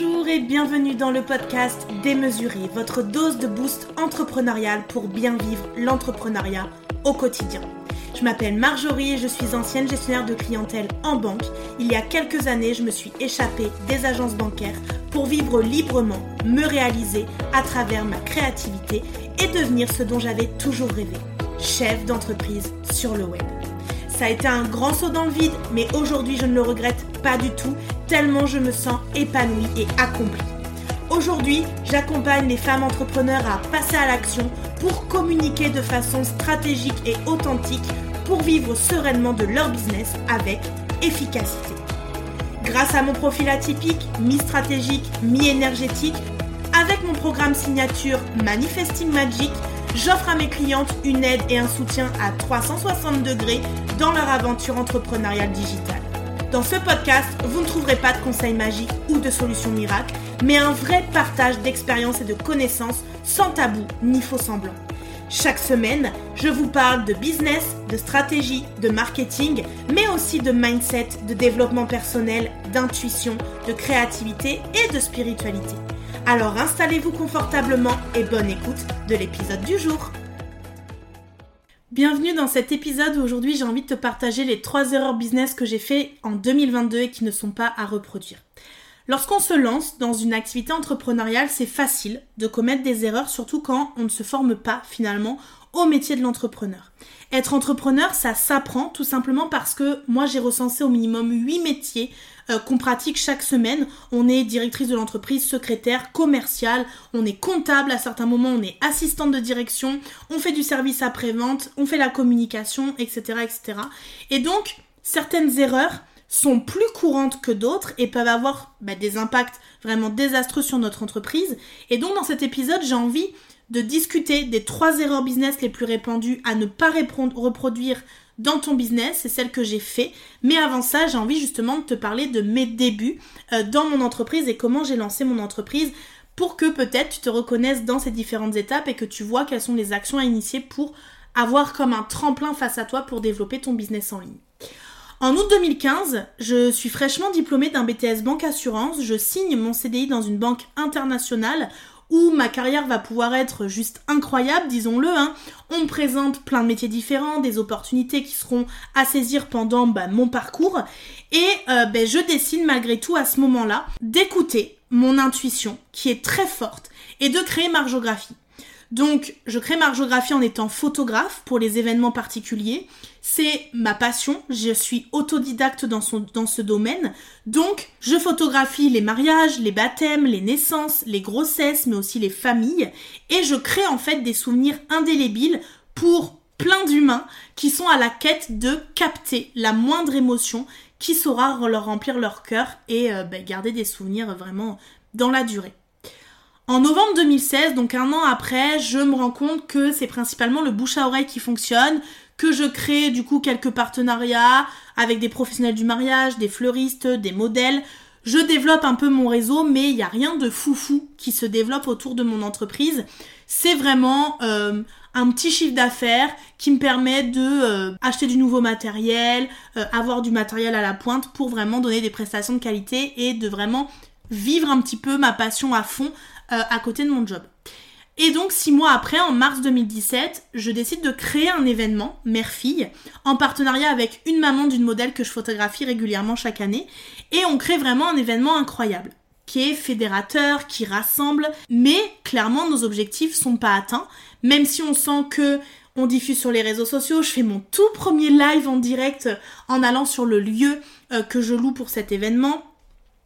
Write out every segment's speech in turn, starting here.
Bonjour et bienvenue dans le podcast Démesuré, votre dose de boost entrepreneurial pour bien vivre l'entrepreneuriat au quotidien. Je m'appelle Marjorie et je suis ancienne gestionnaire de clientèle en banque. Il y a quelques années, je me suis échappée des agences bancaires pour vivre librement, me réaliser à travers ma créativité et devenir ce dont j'avais toujours rêvé, chef d'entreprise sur le web. Ça a été un grand saut dans le vide, mais aujourd'hui je ne le regrette pas du tout, tellement je me sens épanouie et accomplie. Aujourd'hui, j'accompagne les femmes entrepreneurs à passer à l'action pour communiquer de façon stratégique et authentique pour vivre sereinement de leur business avec efficacité. Grâce à mon profil atypique, mi-stratégique, mi-énergétique, avec mon programme signature Manifesting Magic, j'offre à mes clientes une aide et un soutien à 360 degrés dans leur aventure entrepreneuriale digitale. Dans ce podcast, vous ne trouverez pas de conseils magiques ou de solutions miracles, mais un vrai partage d'expériences et de connaissances sans tabou ni faux semblant. Chaque semaine, je vous parle de business, de stratégie, de marketing, mais aussi de mindset, de développement personnel, d'intuition, de créativité et de spiritualité. Alors installez-vous confortablement et bonne écoute de l'épisode du jour. Bienvenue dans cet épisode où aujourd'hui j'ai envie de te partager les trois erreurs business que j'ai fait en 2022 et qui ne sont pas à reproduire. Lorsqu'on se lance dans une activité entrepreneuriale, c'est facile de commettre des erreurs, surtout quand on ne se forme pas finalement au métier de l'entrepreneur. Être entrepreneur, ça s'apprend tout simplement parce que moi j'ai recensé au minimum 8 métiers euh, qu'on pratique chaque semaine. On est directrice de l'entreprise, secrétaire, commerciale, on est comptable à certains moments, on est assistante de direction, on fait du service après-vente, on fait la communication, etc. etc. Et donc, certaines erreurs sont plus courantes que d'autres et peuvent avoir bah, des impacts vraiment désastreux sur notre entreprise. Et donc dans cet épisode, j'ai envie de discuter des trois erreurs business les plus répandues à ne pas reproduire dans ton business, c'est celle que j'ai fait. Mais avant ça, j'ai envie justement de te parler de mes débuts euh, dans mon entreprise et comment j'ai lancé mon entreprise pour que peut-être tu te reconnaisses dans ces différentes étapes et que tu vois quelles sont les actions à initier pour avoir comme un tremplin face à toi pour développer ton business en ligne. En août 2015, je suis fraîchement diplômée d'un BTS Banque Assurance. Je signe mon CDI dans une banque internationale où ma carrière va pouvoir être juste incroyable, disons-le. Hein. On me présente plein de métiers différents, des opportunités qui seront à saisir pendant bah, mon parcours. Et euh, ben, je décide malgré tout à ce moment-là d'écouter mon intuition, qui est très forte, et de créer Margeographie. Donc, je crée Margeographie en étant photographe pour les événements particuliers. C'est ma passion, je suis autodidacte dans, ce domaine. Donc, je photographie les mariages, les baptêmes, les naissances, les grossesses, mais aussi les familles. Et je crée en fait des souvenirs indélébiles pour plein d'humains qui sont à la quête de capter la moindre émotion qui saura leur remplir leur cœur et euh, ben, garder des souvenirs vraiment dans la durée. En novembre 2016, donc un an après, je me rends compte que c'est principalement le bouche à oreille qui fonctionne, que je crée du coup quelques partenariats avec des professionnels du mariage, des fleuristes, des modèles. Je développe un peu mon réseau, mais il n'y a rien de foufou qui se développe autour de mon entreprise. C'est vraiment euh, un petit chiffre d'affaires qui me permet de euh, acheter du nouveau matériel, euh, avoir du matériel à la pointe pour vraiment donner des prestations de qualité et de vraiment vivre un petit peu ma passion à fond euh, à côté de mon job. Et donc six mois après, en mars 2017, je décide de créer un événement, mère-fille, en partenariat avec une maman d'une modèle que je photographie régulièrement chaque année. Et on crée vraiment un événement incroyable, qui est fédérateur, qui rassemble, mais clairement nos objectifs sont pas atteints, même si on sent que on diffuse sur les réseaux sociaux, je fais mon tout premier live en direct en allant sur le lieu euh, que je loue pour cet événement.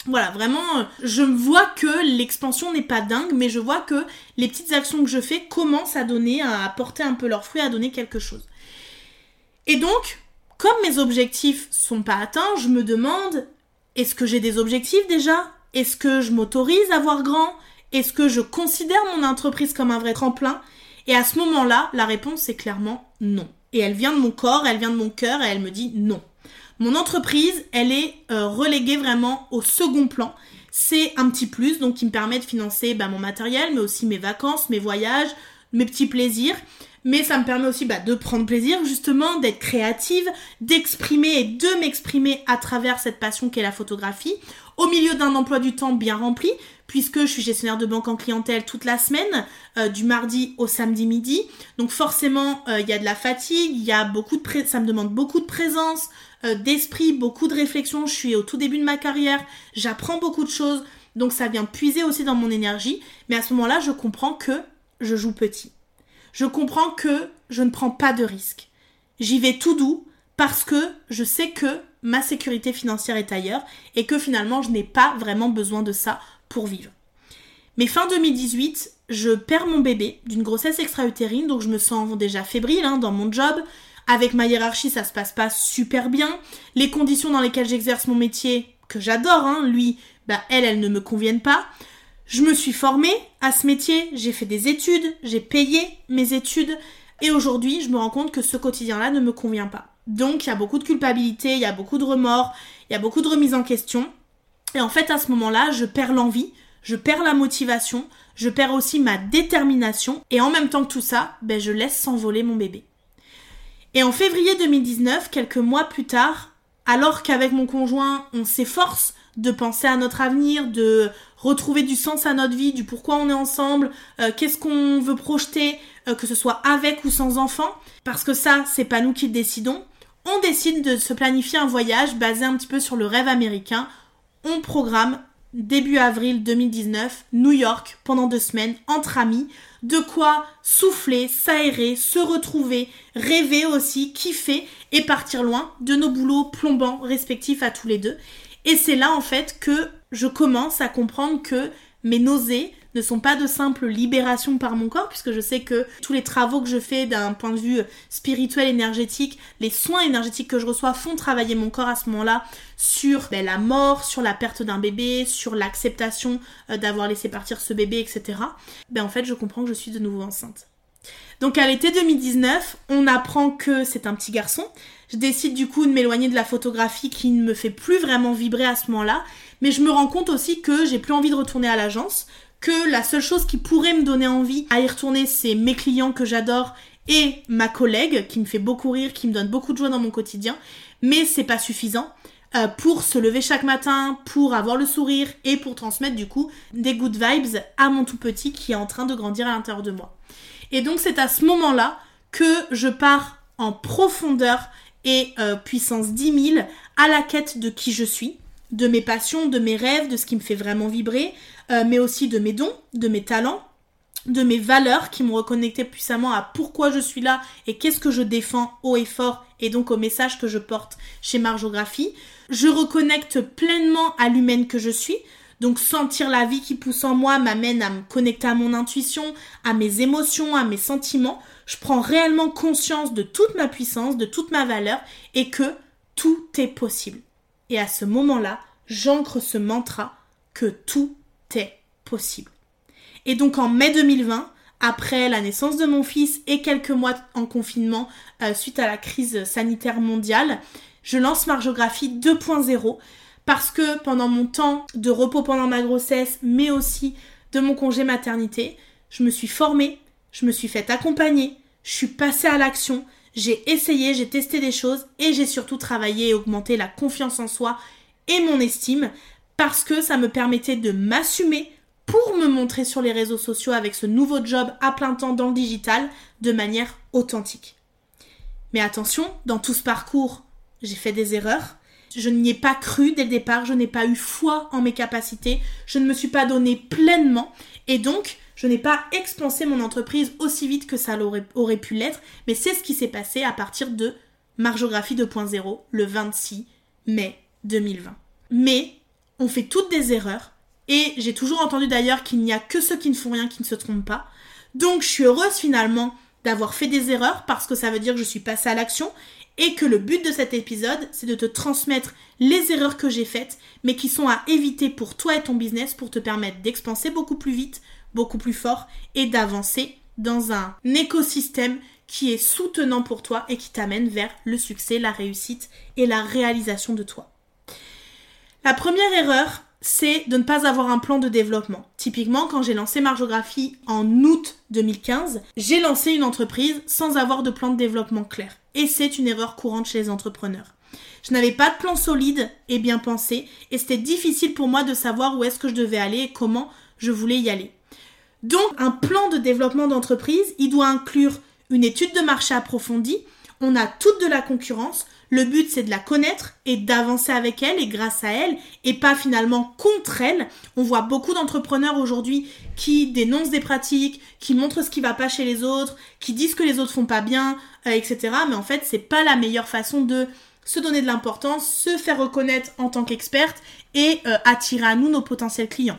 Voilà, vraiment, je vois que l'expansion n'est pas dingue, mais je vois que les petites actions que je fais commencent à donner, à apporter un peu leurs fruits, à donner quelque chose. Et donc, comme mes objectifs sont pas atteints, je me demande, est-ce que j'ai des objectifs déjà? Est-ce que je m'autorise à voir grand? Est-ce que je considère mon entreprise comme un vrai tremplin? Et à ce moment-là, la réponse est clairement non. Et elle vient de mon corps, elle vient de mon cœur, et elle me dit non. Mon entreprise, elle est euh, reléguée vraiment au second plan. C'est un petit plus, donc qui me permet de financer bah, mon matériel, mais aussi mes vacances, mes voyages, mes petits plaisirs mais ça me permet aussi bah, de prendre plaisir justement, d'être créative, d'exprimer et de m'exprimer à travers cette passion qu'est la photographie, au milieu d'un emploi du temps bien rempli, puisque je suis gestionnaire de banque en clientèle toute la semaine, euh, du mardi au samedi midi. Donc forcément, euh, il y a de la fatigue, il y a beaucoup de ça me demande beaucoup de présence, euh, d'esprit, beaucoup de réflexion. Je suis au tout début de ma carrière, j'apprends beaucoup de choses, donc ça vient puiser aussi dans mon énergie. Mais à ce moment-là, je comprends que je joue petit je comprends que je ne prends pas de risques. J'y vais tout doux parce que je sais que ma sécurité financière est ailleurs et que finalement je n'ai pas vraiment besoin de ça pour vivre. Mais fin 2018, je perds mon bébé d'une grossesse extra-utérine, donc je me sens déjà fébrile hein, dans mon job. Avec ma hiérarchie, ça se passe pas super bien. Les conditions dans lesquelles j'exerce mon métier, que j'adore, hein, lui, bah elles, elles ne me conviennent pas. Je me suis formée à ce métier, j'ai fait des études, j'ai payé mes études et aujourd'hui je me rends compte que ce quotidien-là ne me convient pas. Donc il y a beaucoup de culpabilité, il y a beaucoup de remords, il y a beaucoup de remise en question. Et en fait à ce moment-là je perds l'envie, je perds la motivation, je perds aussi ma détermination et en même temps que tout ça, ben, je laisse s'envoler mon bébé. Et en février 2019, quelques mois plus tard, alors qu'avec mon conjoint on s'efforce de penser à notre avenir, de retrouver du sens à notre vie, du pourquoi on est ensemble, euh, qu'est-ce qu'on veut projeter, euh, que ce soit avec ou sans enfant, parce que ça, c'est pas nous qui le décidons. On décide de se planifier un voyage basé un petit peu sur le rêve américain. On programme début avril 2019, New York, pendant deux semaines, entre amis, de quoi souffler, s'aérer, se retrouver, rêver aussi, kiffer et partir loin de nos boulots plombants respectifs à tous les deux. Et c'est là en fait que je commence à comprendre que mes nausées ne sont pas de simple libération par mon corps, puisque je sais que tous les travaux que je fais d'un point de vue spirituel, énergétique, les soins énergétiques que je reçois font travailler mon corps à ce moment-là sur ben, la mort, sur la perte d'un bébé, sur l'acceptation euh, d'avoir laissé partir ce bébé, etc. Ben en fait, je comprends que je suis de nouveau enceinte. Donc à l'été 2019, on apprend que c'est un petit garçon. Je décide du coup de m'éloigner de la photographie qui ne me fait plus vraiment vibrer à ce moment-là. Mais je me rends compte aussi que j'ai plus envie de retourner à l'agence, que la seule chose qui pourrait me donner envie à y retourner, c'est mes clients que j'adore et ma collègue qui me fait beaucoup rire, qui me donne beaucoup de joie dans mon quotidien. Mais c'est pas suffisant. Euh, pour se lever chaque matin, pour avoir le sourire et pour transmettre du coup des good vibes à mon tout petit qui est en train de grandir à l'intérieur de moi. Et donc c'est à ce moment-là que je pars en profondeur et euh, puissance 10 000 à la quête de qui je suis, de mes passions, de mes rêves, de ce qui me fait vraiment vibrer, euh, mais aussi de mes dons, de mes talents, de mes valeurs qui m'ont reconnecté puissamment à pourquoi je suis là et qu'est-ce que je défends haut et fort et donc au message que je porte chez Margeographie. Je reconnecte pleinement à l'humaine que je suis, donc sentir la vie qui pousse en moi m'amène à me connecter à mon intuition, à mes émotions, à mes sentiments. Je prends réellement conscience de toute ma puissance, de toute ma valeur et que tout est possible. Et à ce moment-là, j'ancre ce mantra que tout est possible. Et donc en mai 2020, après la naissance de mon fils et quelques mois en confinement euh, suite à la crise sanitaire mondiale, je lance Margeographie 2.0 parce que pendant mon temps de repos pendant ma grossesse, mais aussi de mon congé maternité, je me suis formée, je me suis fait accompagner, je suis passée à l'action, j'ai essayé, j'ai testé des choses et j'ai surtout travaillé et augmenté la confiance en soi et mon estime parce que ça me permettait de m'assumer pour me montrer sur les réseaux sociaux avec ce nouveau job à plein temps dans le digital de manière authentique. Mais attention, dans tout ce parcours, j'ai fait des erreurs, je n'y ai pas cru dès le départ, je n'ai pas eu foi en mes capacités, je ne me suis pas donné pleinement. Et donc je n'ai pas expansé mon entreprise aussi vite que ça aurait, aurait pu l'être, mais c'est ce qui s'est passé à partir de Margeographie 2.0 le 26 mai 2020. Mais on fait toutes des erreurs et j'ai toujours entendu d'ailleurs qu'il n'y a que ceux qui ne font rien qui ne se trompent pas. Donc je suis heureuse finalement d'avoir fait des erreurs parce que ça veut dire que je suis passée à l'action et que le but de cet épisode, c'est de te transmettre les erreurs que j'ai faites, mais qui sont à éviter pour toi et ton business pour te permettre d'expanser beaucoup plus vite, beaucoup plus fort et d'avancer dans un écosystème qui est soutenant pour toi et qui t'amène vers le succès, la réussite et la réalisation de toi. La première erreur, c'est de ne pas avoir un plan de développement. Typiquement, quand j'ai lancé Margeographie en août 2015, j'ai lancé une entreprise sans avoir de plan de développement clair. Et c'est une erreur courante chez les entrepreneurs. Je n'avais pas de plan solide et bien pensé, et c'était difficile pour moi de savoir où est-ce que je devais aller et comment je voulais y aller. Donc, un plan de développement d'entreprise, il doit inclure une étude de marché approfondie, on a toute de la concurrence, le but, c'est de la connaître et d'avancer avec elle et grâce à elle et pas finalement contre elle. On voit beaucoup d'entrepreneurs aujourd'hui qui dénoncent des pratiques, qui montrent ce qui va pas chez les autres, qui disent que les autres font pas bien, euh, etc. Mais en fait, c'est pas la meilleure façon de se donner de l'importance, se faire reconnaître en tant qu'experte et euh, attirer à nous nos potentiels clients.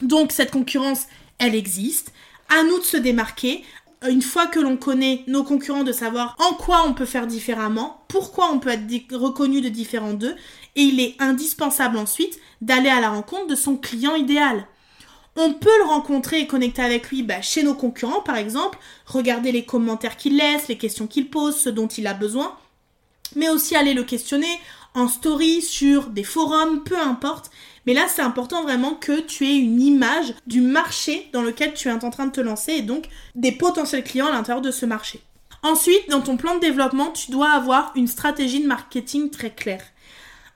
Donc cette concurrence, elle existe. À nous de se démarquer, une fois que l'on connaît nos concurrents, de savoir en quoi on peut faire différemment, pourquoi on peut être reconnu de différents d'eux, et il est indispensable ensuite d'aller à la rencontre de son client idéal. On peut le rencontrer et connecter avec lui bah, chez nos concurrents, par exemple, regarder les commentaires qu'il laisse, les questions qu'il pose, ce dont il a besoin, mais aussi aller le questionner en story, sur des forums, peu importe, mais là, c'est important vraiment que tu aies une image du marché dans lequel tu es en train de te lancer et donc des potentiels clients à l'intérieur de ce marché. Ensuite, dans ton plan de développement, tu dois avoir une stratégie de marketing très claire.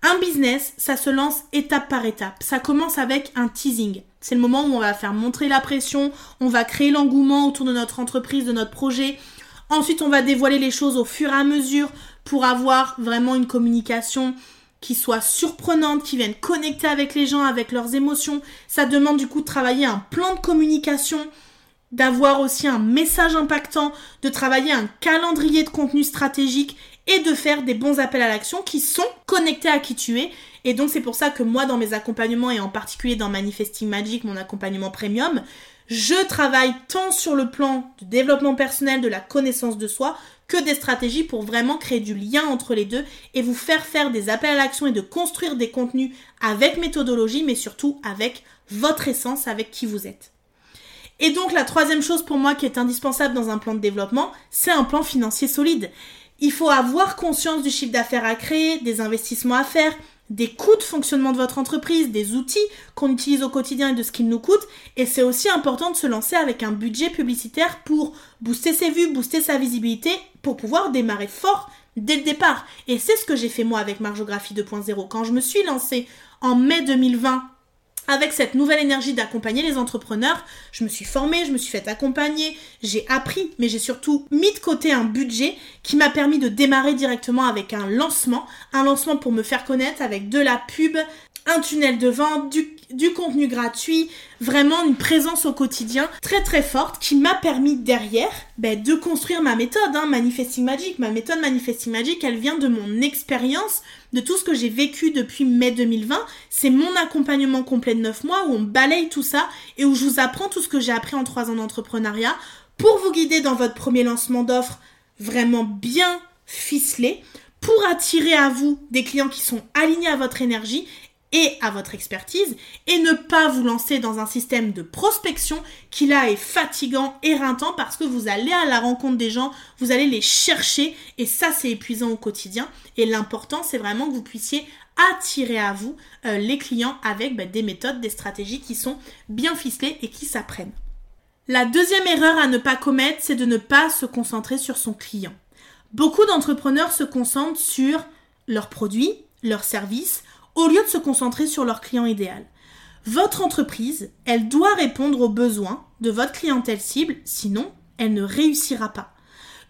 Un business, ça se lance étape par étape. Ça commence avec un teasing. C'est le moment où on va faire montrer la pression, on va créer l'engouement autour de notre entreprise, de notre projet. Ensuite, on va dévoiler les choses au fur et à mesure pour avoir vraiment une communication qui soient surprenantes, qui viennent connecter avec les gens, avec leurs émotions. Ça demande du coup de travailler un plan de communication, d'avoir aussi un message impactant, de travailler un calendrier de contenu stratégique et de faire des bons appels à l'action qui sont connectés à qui tu es. Et donc c'est pour ça que moi dans mes accompagnements et en particulier dans Manifesting Magic, mon accompagnement premium, je travaille tant sur le plan de développement personnel, de la connaissance de soi, que des stratégies pour vraiment créer du lien entre les deux et vous faire faire des appels à l'action et de construire des contenus avec méthodologie, mais surtout avec votre essence, avec qui vous êtes. Et donc la troisième chose pour moi qui est indispensable dans un plan de développement, c'est un plan financier solide. Il faut avoir conscience du chiffre d'affaires à créer, des investissements à faire, des coûts de fonctionnement de votre entreprise, des outils qu'on utilise au quotidien et de ce qu'ils nous coûtent. Et c'est aussi important de se lancer avec un budget publicitaire pour booster ses vues, booster sa visibilité, pour pouvoir démarrer fort dès le départ. Et c'est ce que j'ai fait moi avec Margeographie 2.0. Quand je me suis lancée en mai 2020 avec cette nouvelle énergie d'accompagner les entrepreneurs, je me suis formée, je me suis fait accompagner, j'ai appris, mais j'ai surtout mis de côté un budget qui m'a permis de démarrer directement avec un lancement, un lancement pour me faire connaître avec de la pub, un tunnel de vente, du, du contenu gratuit, vraiment une présence au quotidien très très forte qui m'a permis derrière ben, de construire ma méthode, hein, Manifesting Magic. Ma méthode Manifesting Magic, elle vient de mon expérience, de tout ce que j'ai vécu depuis mai 2020. C'est mon accompagnement complet de 9 mois où on balaye tout ça et où je vous apprends tout ce que j'ai appris en 3 ans d'entrepreneuriat pour vous guider dans votre premier lancement d'offres vraiment bien ficelé pour attirer à vous des clients qui sont alignés à votre énergie et à votre expertise et ne pas vous lancer dans un système de prospection qui là est fatigant, éreintant parce que vous allez à la rencontre des gens, vous allez les chercher et ça c'est épuisant au quotidien et l'important c'est vraiment que vous puissiez attirer à vous euh, les clients avec bah, des méthodes, des stratégies qui sont bien ficelées et qui s'apprennent. La deuxième erreur à ne pas commettre, c'est de ne pas se concentrer sur son client. Beaucoup d'entrepreneurs se concentrent sur leurs produits, leurs services, au lieu de se concentrer sur leur client idéal. Votre entreprise, elle doit répondre aux besoins de votre clientèle cible, sinon elle ne réussira pas.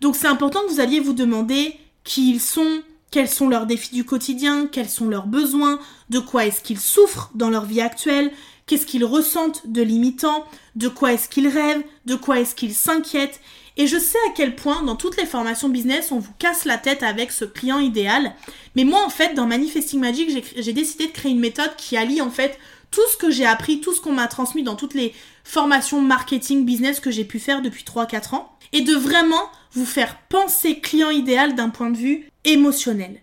Donc c'est important que vous alliez vous demander qui ils sont, quels sont leurs défis du quotidien, quels sont leurs besoins, de quoi est-ce qu'ils souffrent dans leur vie actuelle, qu'est-ce qu'ils ressentent de limitant, de quoi est-ce qu'ils rêvent, de quoi est-ce qu'ils s'inquiètent, et je sais à quel point dans toutes les formations business, on vous casse la tête avec ce client idéal. Mais moi, en fait, dans Manifesting Magic, j'ai décidé de créer une méthode qui allie en fait tout ce que j'ai appris, tout ce qu'on m'a transmis dans toutes les formations marketing business que j'ai pu faire depuis 3-4 ans. Et de vraiment vous faire penser client idéal d'un point de vue émotionnel.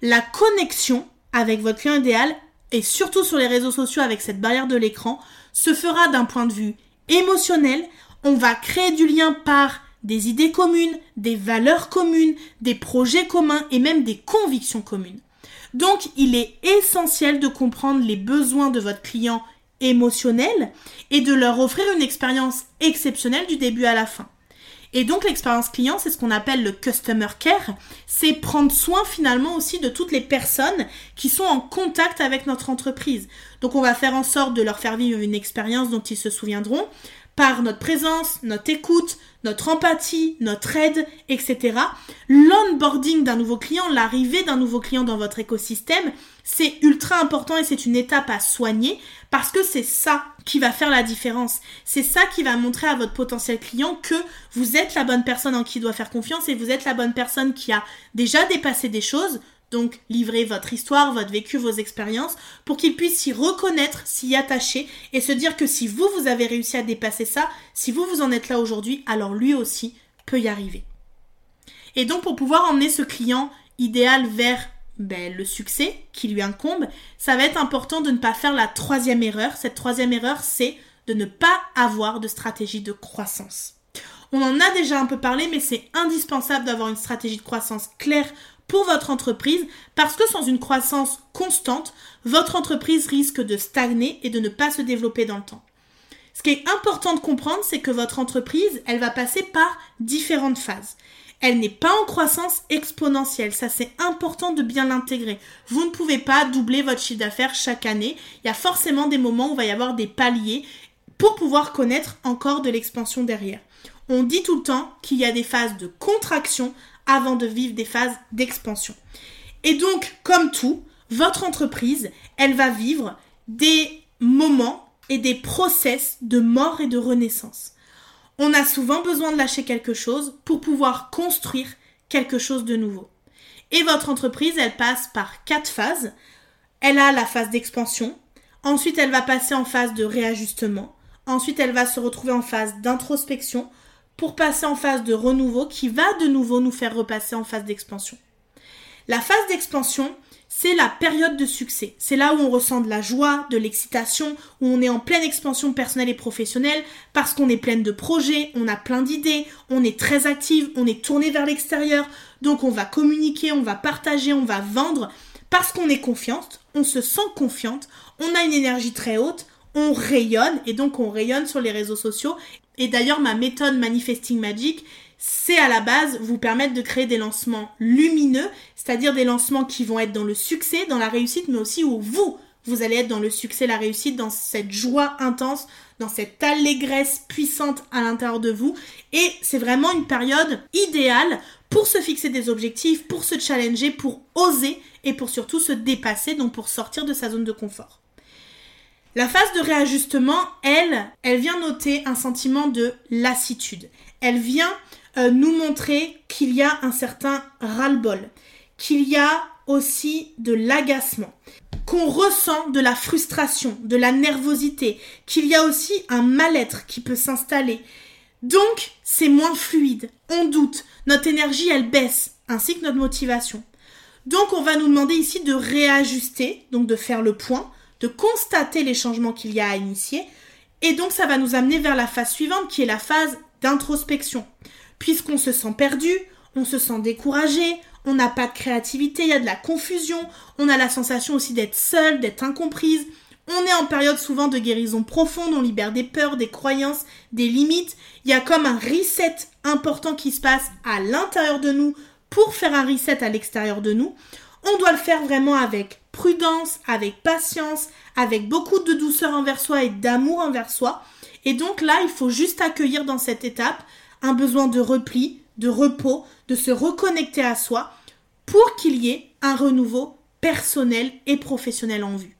La connexion avec votre client idéal, et surtout sur les réseaux sociaux avec cette barrière de l'écran, se fera d'un point de vue émotionnel. On va créer du lien par des idées communes, des valeurs communes, des projets communs et même des convictions communes. Donc, il est essentiel de comprendre les besoins de votre client émotionnel et de leur offrir une expérience exceptionnelle du début à la fin. Et donc l'expérience client, c'est ce qu'on appelle le customer care, c'est prendre soin finalement aussi de toutes les personnes qui sont en contact avec notre entreprise. Donc on va faire en sorte de leur faire vivre une expérience dont ils se souviendront par notre présence, notre écoute, notre empathie, notre aide, etc. L'onboarding d'un nouveau client, l'arrivée d'un nouveau client dans votre écosystème, c'est ultra important et c'est une étape à soigner parce que c'est ça qui va faire la différence. C'est ça qui va montrer à votre potentiel client que vous êtes la bonne personne en qui il doit faire confiance et vous êtes la bonne personne qui a déjà dépassé des choses, donc, livrez votre histoire, votre vécu, vos expériences, pour qu'il puisse s'y reconnaître, s'y attacher, et se dire que si vous, vous avez réussi à dépasser ça, si vous, vous en êtes là aujourd'hui, alors lui aussi peut y arriver. Et donc, pour pouvoir emmener ce client idéal vers ben, le succès qui lui incombe, ça va être important de ne pas faire la troisième erreur. Cette troisième erreur, c'est de ne pas avoir de stratégie de croissance. On en a déjà un peu parlé, mais c'est indispensable d'avoir une stratégie de croissance claire pour votre entreprise parce que sans une croissance constante, votre entreprise risque de stagner et de ne pas se développer dans le temps. Ce qui est important de comprendre, c'est que votre entreprise, elle va passer par différentes phases. Elle n'est pas en croissance exponentielle, ça c'est important de bien l'intégrer. Vous ne pouvez pas doubler votre chiffre d'affaires chaque année, il y a forcément des moments où il va y avoir des paliers pour pouvoir connaître encore de l'expansion derrière. On dit tout le temps qu'il y a des phases de contraction avant de vivre des phases d'expansion. Et donc, comme tout, votre entreprise, elle va vivre des moments et des process de mort et de renaissance. On a souvent besoin de lâcher quelque chose pour pouvoir construire quelque chose de nouveau. Et votre entreprise, elle passe par quatre phases. Elle a la phase d'expansion, ensuite elle va passer en phase de réajustement, ensuite elle va se retrouver en phase d'introspection, pour passer en phase de renouveau qui va de nouveau nous faire repasser en phase d'expansion. La phase d'expansion, c'est la période de succès. C'est là où on ressent de la joie, de l'excitation, où on est en pleine expansion personnelle et professionnelle parce qu'on est pleine de projets, on a plein d'idées, on est très active, on est tourné vers l'extérieur. Donc on va communiquer, on va partager, on va vendre parce qu'on est confiante, on se sent confiante, on a une énergie très haute, on rayonne et donc on rayonne sur les réseaux sociaux et d'ailleurs, ma méthode Manifesting Magic, c'est à la base vous permettre de créer des lancements lumineux, c'est-à-dire des lancements qui vont être dans le succès, dans la réussite, mais aussi où vous, vous allez être dans le succès, la réussite, dans cette joie intense, dans cette allégresse puissante à l'intérieur de vous. Et c'est vraiment une période idéale pour se fixer des objectifs, pour se challenger, pour oser et pour surtout se dépasser, donc pour sortir de sa zone de confort. La phase de réajustement, elle, elle vient noter un sentiment de lassitude. Elle vient euh, nous montrer qu'il y a un certain ras-le-bol, qu'il y a aussi de l'agacement, qu'on ressent de la frustration, de la nervosité, qu'il y a aussi un mal-être qui peut s'installer. Donc, c'est moins fluide, on doute, notre énergie, elle baisse, ainsi que notre motivation. Donc, on va nous demander ici de réajuster, donc de faire le point, de constater les changements qu'il y a à initier. Et donc ça va nous amener vers la phase suivante qui est la phase d'introspection. Puisqu'on se sent perdu, on se sent découragé, on n'a pas de créativité, il y a de la confusion, on a la sensation aussi d'être seul, d'être incomprise. On est en période souvent de guérison profonde, on libère des peurs, des croyances, des limites. Il y a comme un reset important qui se passe à l'intérieur de nous pour faire un reset à l'extérieur de nous. On doit le faire vraiment avec prudence, avec patience, avec beaucoup de douceur envers soi et d'amour envers soi. Et donc là, il faut juste accueillir dans cette étape un besoin de repli, de repos, de se reconnecter à soi pour qu'il y ait un renouveau personnel et professionnel en vue.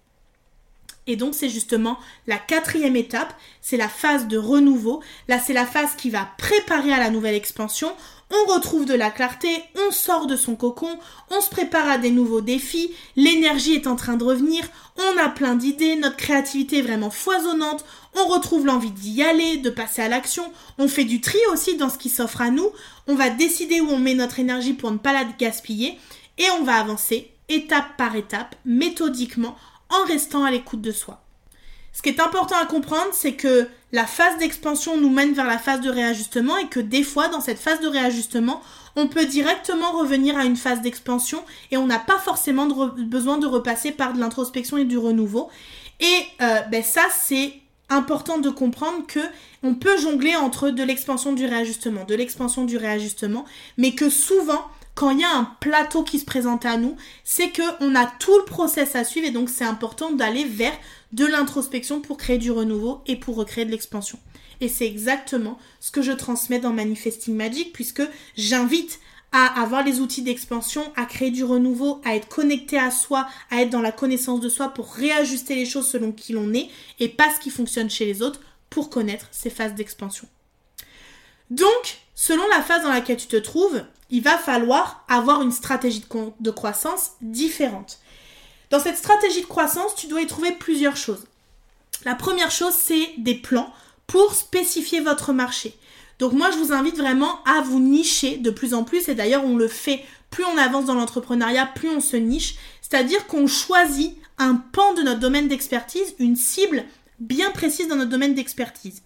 Et donc c'est justement la quatrième étape, c'est la phase de renouveau. Là c'est la phase qui va préparer à la nouvelle expansion on retrouve de la clarté, on sort de son cocon, on se prépare à des nouveaux défis, l'énergie est en train de revenir, on a plein d'idées, notre créativité est vraiment foisonnante, on retrouve l'envie d'y aller, de passer à l'action, on fait du tri aussi dans ce qui s'offre à nous, on va décider où on met notre énergie pour ne pas la gaspiller, et on va avancer étape par étape, méthodiquement, en restant à l'écoute de soi. Ce qui est important à comprendre, c'est que la phase d'expansion nous mène vers la phase de réajustement et que des fois, dans cette phase de réajustement, on peut directement revenir à une phase d'expansion et on n'a pas forcément besoin de repasser par de l'introspection et du renouveau. Et euh, ben ça, c'est important de comprendre que on peut jongler entre de l'expansion du réajustement, de l'expansion du réajustement, mais que souvent quand il y a un plateau qui se présente à nous, c'est que on a tout le process à suivre et donc c'est important d'aller vers de l'introspection pour créer du renouveau et pour recréer de l'expansion. Et c'est exactement ce que je transmets dans Manifesting Magic puisque j'invite à avoir les outils d'expansion, à créer du renouveau, à être connecté à soi, à être dans la connaissance de soi pour réajuster les choses selon qui l'on est et pas ce qui fonctionne chez les autres pour connaître ces phases d'expansion. Donc, selon la phase dans laquelle tu te trouves, il va falloir avoir une stratégie de, croissance différente. Dans cette stratégie de croissance, tu dois y trouver plusieurs choses. La première chose, c'est des plans pour spécifier votre marché. Donc moi, je vous invite vraiment à vous nicher de plus en plus, et d'ailleurs, on le fait, plus on avance dans l'entrepreneuriat, plus on se niche, c'est-à-dire qu'on choisit un pan de notre domaine d'expertise, une cible bien précise dans notre domaine d'expertise.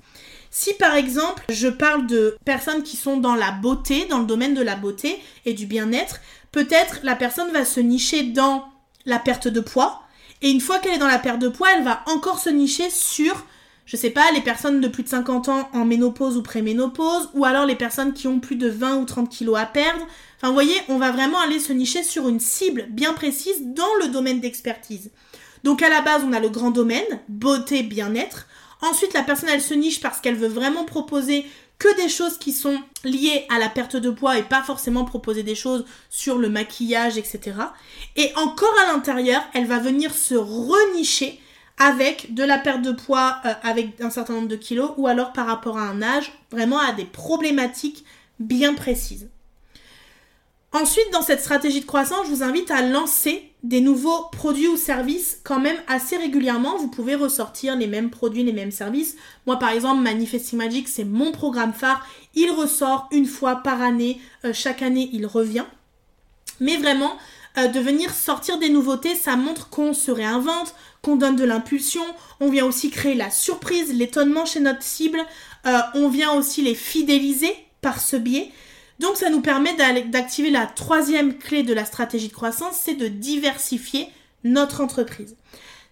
Si par exemple, je parle de personnes qui sont dans la beauté, dans le domaine de la beauté et du bien-être, peut-être la personne va se nicher dans la perte de poids. Et une fois qu'elle est dans la perte de poids, elle va encore se nicher sur, je sais pas, les personnes de plus de 50 ans en ménopause ou préménopause, ou alors les personnes qui ont plus de 20 ou 30 kilos à perdre. Enfin, vous voyez, on va vraiment aller se nicher sur une cible bien précise dans le domaine d'expertise. Donc à la base, on a le grand domaine, beauté, bien-être. Ensuite, la personne, elle se niche parce qu'elle veut vraiment proposer que des choses qui sont liées à la perte de poids et pas forcément proposer des choses sur le maquillage, etc. Et encore à l'intérieur, elle va venir se renicher avec de la perte de poids euh, avec un certain nombre de kilos ou alors par rapport à un âge, vraiment à des problématiques bien précises. Ensuite, dans cette stratégie de croissance, je vous invite à lancer des nouveaux produits ou services quand même assez régulièrement. Vous pouvez ressortir les mêmes produits, les mêmes services. Moi, par exemple, Manifesting Magic, c'est mon programme phare. Il ressort une fois par année. Euh, chaque année, il revient. Mais vraiment, euh, de venir sortir des nouveautés, ça montre qu'on se réinvente, qu'on donne de l'impulsion. On vient aussi créer la surprise, l'étonnement chez notre cible. Euh, on vient aussi les fidéliser par ce biais. Donc ça nous permet d'activer la troisième clé de la stratégie de croissance, c'est de diversifier notre entreprise.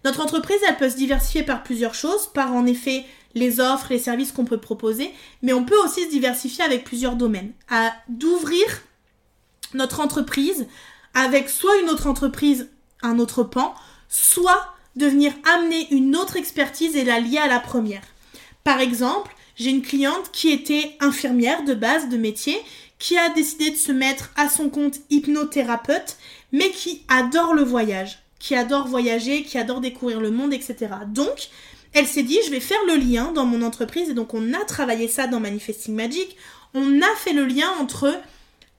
Notre entreprise, elle peut se diversifier par plusieurs choses, par en effet les offres, les services qu'on peut proposer, mais on peut aussi se diversifier avec plusieurs domaines. D'ouvrir notre entreprise avec soit une autre entreprise, un autre pan, soit de venir amener une autre expertise et la lier à la première. Par exemple, j'ai une cliente qui était infirmière de base de métier qui a décidé de se mettre à son compte hypnothérapeute, mais qui adore le voyage, qui adore voyager, qui adore découvrir le monde, etc. Donc, elle s'est dit, je vais faire le lien dans mon entreprise, et donc on a travaillé ça dans Manifesting Magic, on a fait le lien entre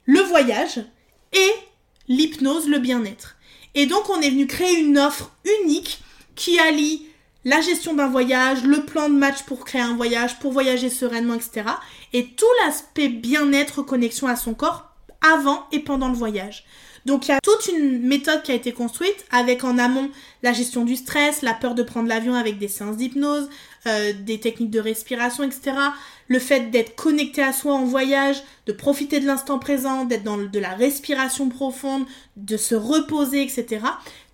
le voyage et l'hypnose, le bien-être. Et donc on est venu créer une offre unique qui allie la gestion d'un voyage, le plan de match pour créer un voyage, pour voyager sereinement, etc. Et tout l'aspect bien-être, connexion à son corps avant et pendant le voyage. Donc il y a toute une méthode qui a été construite avec en amont la gestion du stress, la peur de prendre l'avion avec des séances d'hypnose, euh, des techniques de respiration, etc. Le fait d'être connecté à soi en voyage, de profiter de l'instant présent, d'être dans de la respiration profonde, de se reposer, etc.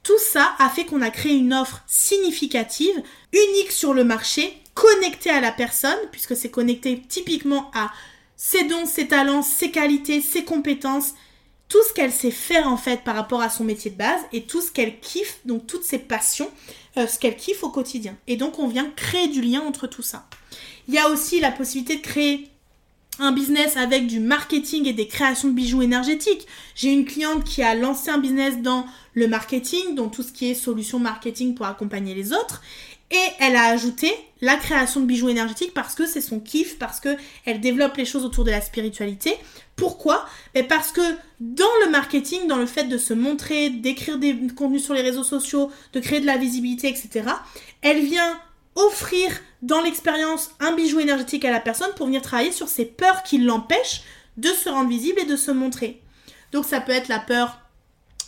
Tout ça a fait qu'on a créé une offre significative, unique sur le marché, connectée à la personne, puisque c'est connecté typiquement à ses dons, ses talents, ses qualités, ses compétences, tout ce qu'elle sait faire en fait par rapport à son métier de base et tout ce qu'elle kiffe, donc toutes ses passions, euh, ce qu'elle kiffe au quotidien. Et donc on vient créer du lien entre tout ça. Il y a aussi la possibilité de créer un business avec du marketing et des créations de bijoux énergétiques. J'ai une cliente qui a lancé un business dans le marketing, donc tout ce qui est solution marketing pour accompagner les autres. Et elle a ajouté la création de bijoux énergétiques parce que c'est son kiff, parce que elle développe les choses autour de la spiritualité. Pourquoi? Parce que dans le marketing, dans le fait de se montrer, d'écrire des contenus sur les réseaux sociaux, de créer de la visibilité, etc., elle vient offrir dans l'expérience un bijou énergétique à la personne pour venir travailler sur ses peurs qui l'empêchent de se rendre visible et de se montrer. Donc ça peut être la peur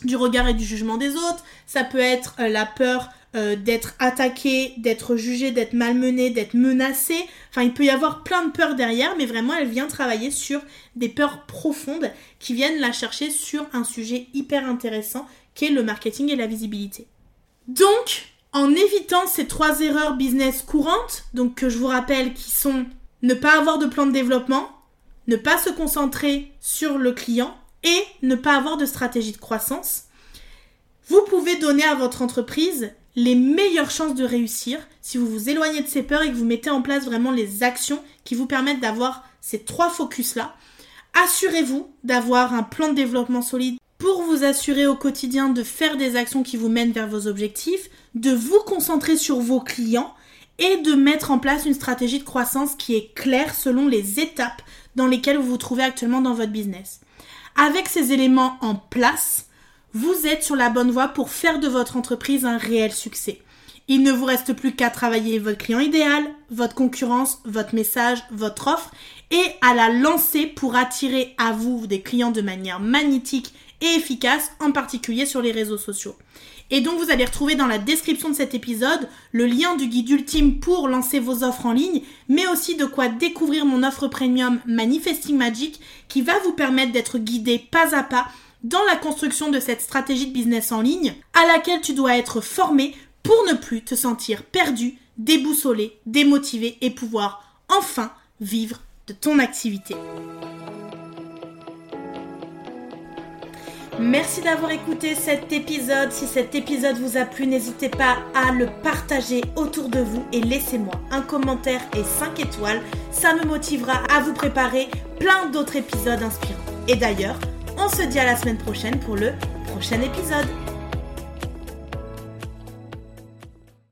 du regard et du jugement des autres, ça peut être euh, la peur euh, d'être attaqué, d'être jugé, d'être malmené, d'être menacé. Enfin, il peut y avoir plein de peurs derrière, mais vraiment, elle vient travailler sur des peurs profondes qui viennent la chercher sur un sujet hyper intéressant qui est le marketing et la visibilité. Donc, en évitant ces trois erreurs business courantes, donc que je vous rappelle qui sont ne pas avoir de plan de développement, ne pas se concentrer sur le client et ne pas avoir de stratégie de croissance, vous pouvez donner à votre entreprise les meilleures chances de réussir si vous vous éloignez de ces peurs et que vous mettez en place vraiment les actions qui vous permettent d'avoir ces trois focus-là. Assurez-vous d'avoir un plan de développement solide pour vous assurer au quotidien de faire des actions qui vous mènent vers vos objectifs, de vous concentrer sur vos clients et de mettre en place une stratégie de croissance qui est claire selon les étapes dans lesquelles vous vous trouvez actuellement dans votre business. Avec ces éléments en place, vous êtes sur la bonne voie pour faire de votre entreprise un réel succès. Il ne vous reste plus qu'à travailler votre client idéal, votre concurrence, votre message, votre offre et à la lancer pour attirer à vous des clients de manière magnétique et efficace, en particulier sur les réseaux sociaux. Et donc vous allez retrouver dans la description de cet épisode le lien du guide ultime pour lancer vos offres en ligne, mais aussi de quoi découvrir mon offre premium Manifesting Magic qui va vous permettre d'être guidé pas à pas dans la construction de cette stratégie de business en ligne à laquelle tu dois être formé pour ne plus te sentir perdu, déboussolé, démotivé et pouvoir enfin vivre de ton activité. Merci d'avoir écouté cet épisode. Si cet épisode vous a plu, n'hésitez pas à le partager autour de vous et laissez-moi un commentaire et 5 étoiles. Ça me motivera à vous préparer plein d'autres épisodes inspirants. Et d'ailleurs, on se dit à la semaine prochaine pour le prochain épisode.